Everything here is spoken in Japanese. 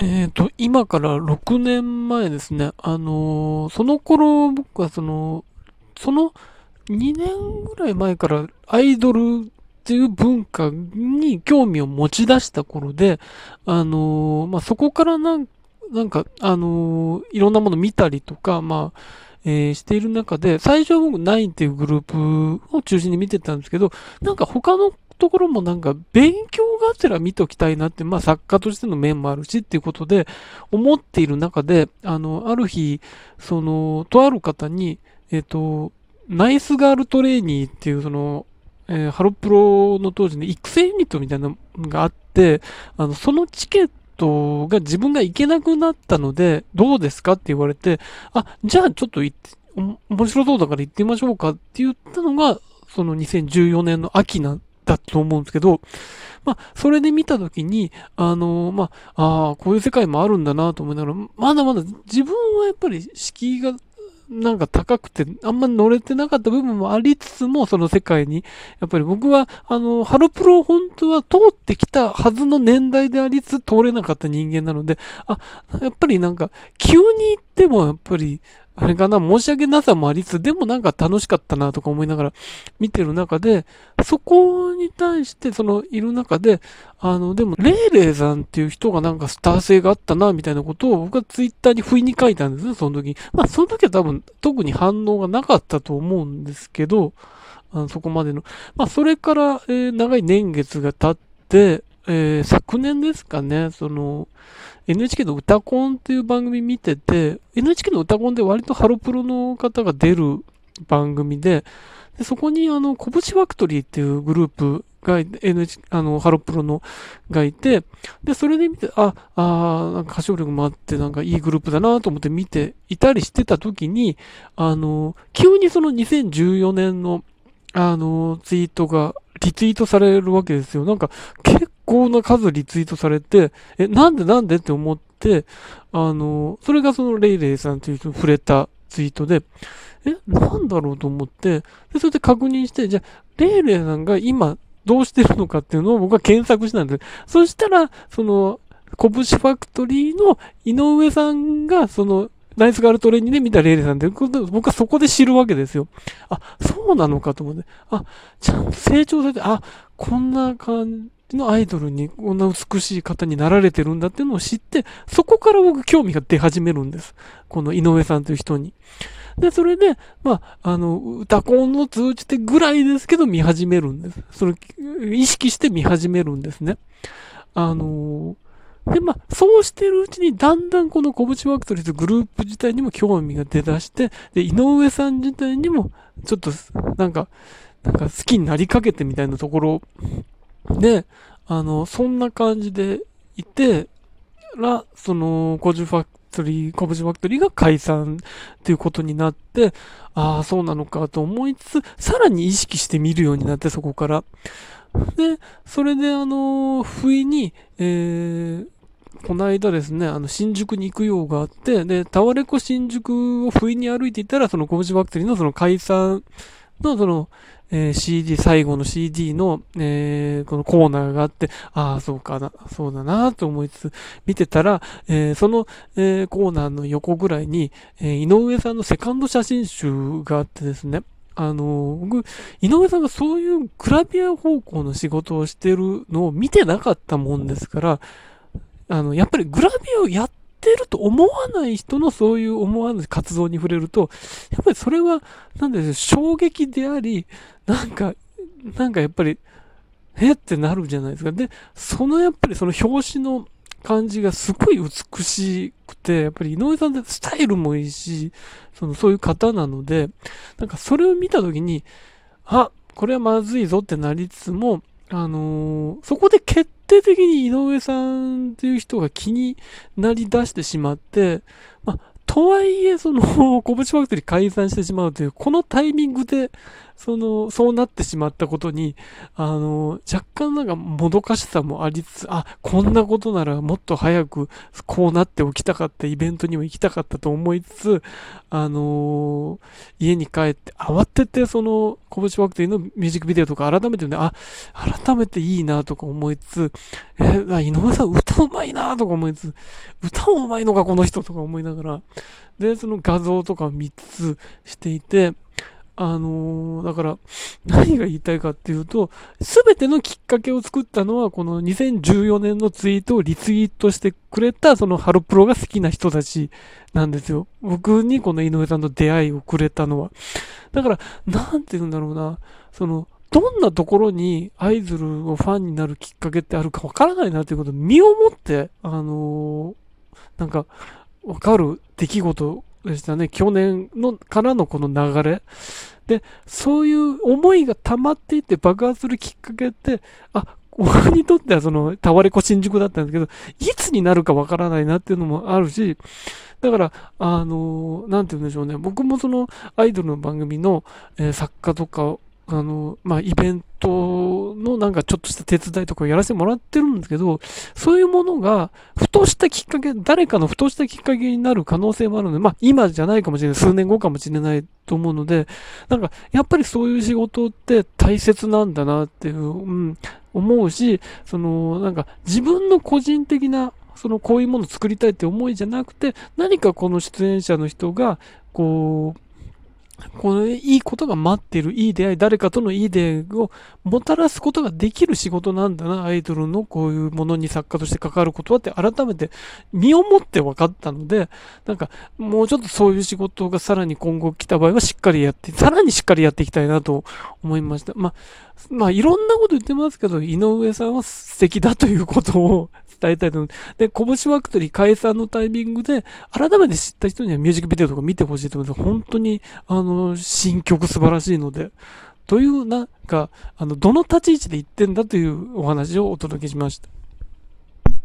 えっ、と、今から6年前ですね。あのーその頃僕はその、その2年ぐらい前からアイドルっていう文化に興味を持ち出した頃で、あのーまあ、そこからなんなんか、あのいろんなもの見たりとか、まあ、えーしている中で、最初は僕9っていうグループを中心に見てたんですけど、なんか他のところもなんか勉強がてら見ときたいなって、まあ作家としての面もあるしっていうことで思っている中で、あの、ある日、その、とある方に、えっ、と、ナイスガールトレーニーっていうその、えーハロプロの当時の育成ユニットみたいなのがあって、あの、そのチケットが自分が行けなくなったので、どうですかって言われて、あ、じゃあちょっと行って、面白そうだから行ってみましょうかって言ったのが、その2014年の秋なだと思うんですけど、まあ、それで見たときに、あのまあ、ああ、こういう世界もあるんだなと思いながら、まだまだ自分はやっぱり敷居がなんか高くて、あんま乗れてなかった部分もありつつも、その世界に、やっぱり僕は、あの、ハロプロ本当は通ってきたはずの年代でありつつ通れなかった人間なので、あ、やっぱりなんか、急に行ってもやっぱり、あれかな、申し訳なさもありつつ、でもなんか楽しかったなとか思いながら見てる中で、そこに対して、その、いる中で、あの、でも、レイレイさんっていう人がなんかスター性があったな、みたいなことを僕はツイッターに不意に書いたんですね、その時に。まあ、その時は多分、特に反応がなかったと思うんですけど、あのそこまでの。まあ、それから、えー長い年月が経って、えー昨年ですかね、その、NHK の歌コンっていう番組見てて、NHK の歌コンで割とハロプロの方が出る番組で、でそこにあの、拳ファクトリーっていうグループが、NH、あの、ハロプロのがいて、で、それで見て、あ、あなんか歌唱力もあって、なんかいいグループだなと思って見ていたりしてた時に、あの、急にその2014年の、あの、ツイートがリツイートされるわけですよ。なんか結構な数リツイートされて、え、なんでなんでって思って、あの、それがそのレイレイさんという人に触れたツイートで、え、なんだろうと思って、で、それで確認して、じゃあ、レイレイさんが今どうしてるのかっていうのを僕は検索したんです。そしたら、その、拳ファクトリーの井上さんが、その、ナイスガールトレーニングで見たレイレイさんで、僕はそこで知るわけですよ。あ、そうなのかと思って。あ、ちゃんと成長されて、あ、こんな感じのアイドルにこんな美しい方になられてるんだっていうのを知って、そこから僕興味が出始めるんです。この井上さんという人に。で、それで、まあ、あの、歌コンを通じてぐらいですけど見始めるんです。その、意識して見始めるんですね。あので、まあ、そうしてるうちに、だんだんこの小渕ファクトリーというグループ自体にも興味が出だして、で、井上さん自体にも、ちょっと、なんか、なんか好きになりかけてみたいなところで、あの、そんな感じでいて、ら、その、コジファクトリー、コブジファクトリーが解散っていうことになって、ああ、そうなのかと思いつつ、さらに意識して見るようになって、そこから。で、それで、あの、不意に、えー、この間ですね、あの、新宿に行く用があって、で、タワレコ新宿を不意に歩いていたら、そのコブジファクトリーのその解散の、その、えー CD、最後の CD の、えーこのコーナーがあって、ああ、そうかな、そうだなと思いつつ、見てたら、えーその、えコーナーの横ぐらいに、え井上さんのセカンド写真集があってですね、あのー僕、井上さんがそういうグラビア方向の仕事をしてるのを見てなかったもんですから、あの、やっぱりグラビアをやってると思わない人のそういう思わぬ活動に触れると、やっぱりそれは、なんでしょう、衝撃であり、なんか、なんかやっぱり、えってなるじゃないですか。で、そのやっぱりその表紙の感じがすごい美しくて、やっぱり井上さんってスタイルもいいし、そのそういう方なので、なんかそれを見たときに、あ、これはまずいぞってなりつつも、あのーそこで決定的に井上さんっていう人が気になり出してしまって、まあ、とはいえ、その、コブチファクトリー解散してしまうという、このタイミングで、その、そうなってしまったことに、あの、若干なんかもどかしさもありつつ、あ、こんなことならもっと早くこうなっておきたかった、イベントにも行きたかったと思いつつ、あの家に帰って慌ててその、拳ワクティのミュージックビデオとか改めてね、あ、改めていいなとか思いつつ、えー、井上さん歌うまいなとか思いつつ、歌うまいのかこの人とか思いながら、で、その画像とか3つしていて、あのー、だから、何が言いたいかっていうと、すべてのきっかけを作ったのは、この2014年のツイートをリツイートしてくれた、そのハロプロが好きな人たちなんですよ。僕にこの井上さんの出会いをくれたのは。だから、なんて言うんだろうな、その、どんなところにアイドルをファンになるきっかけってあるかわからないなということを身をもって、あのー、なんか、わかる出来事でしたね。去年のからのこの流れ。で、そういう思いが溜まっていって爆発するきっかけって、あ、僕にとってはその、タワレコ新宿だったんですけど、いつになるかわからないなっていうのもあるし、だから、あの、なんて言うんでしょうね。僕もその、アイドルの番組の、えー、作家とかあの、まあ、イベントのなんかちょっとした手伝いとかやらせてもらってるんですけど、そういうものが、ふとしたきっかけ、誰かのふとしたきっかけになる可能性もあるので、まあ、今じゃないかもしれない、数年後かもしれないと思うので、なんか、やっぱりそういう仕事って大切なんだなっていう、うん、思うし、その、なんか、自分の個人的な、その、こういうものを作りたいって思いじゃなくて、何かこの出演者の人が、こう、このいいことが待ってる、いい出会い、誰かとのいい出会いをもたらすことができる仕事なんだな、アイドルのこういうものに作家として関わることはって改めて身をもって分かったので、なんかもうちょっとそういう仕事がさらに今後来た場合はしっかりやって、さらにしっかりやっていきたいなと思いました。まあ、まあいろんなこと言ってますけど、井上さんは素敵だということを伝えたいと思。で、拳ワクトリー解散のタイミングで、改めて知った人にはミュージックビデオとか見てほしいと思います。本当に、あの、新曲素晴らしいので、という、なんか、あの、どの立ち位置で言ってんだというお話をお届けしました。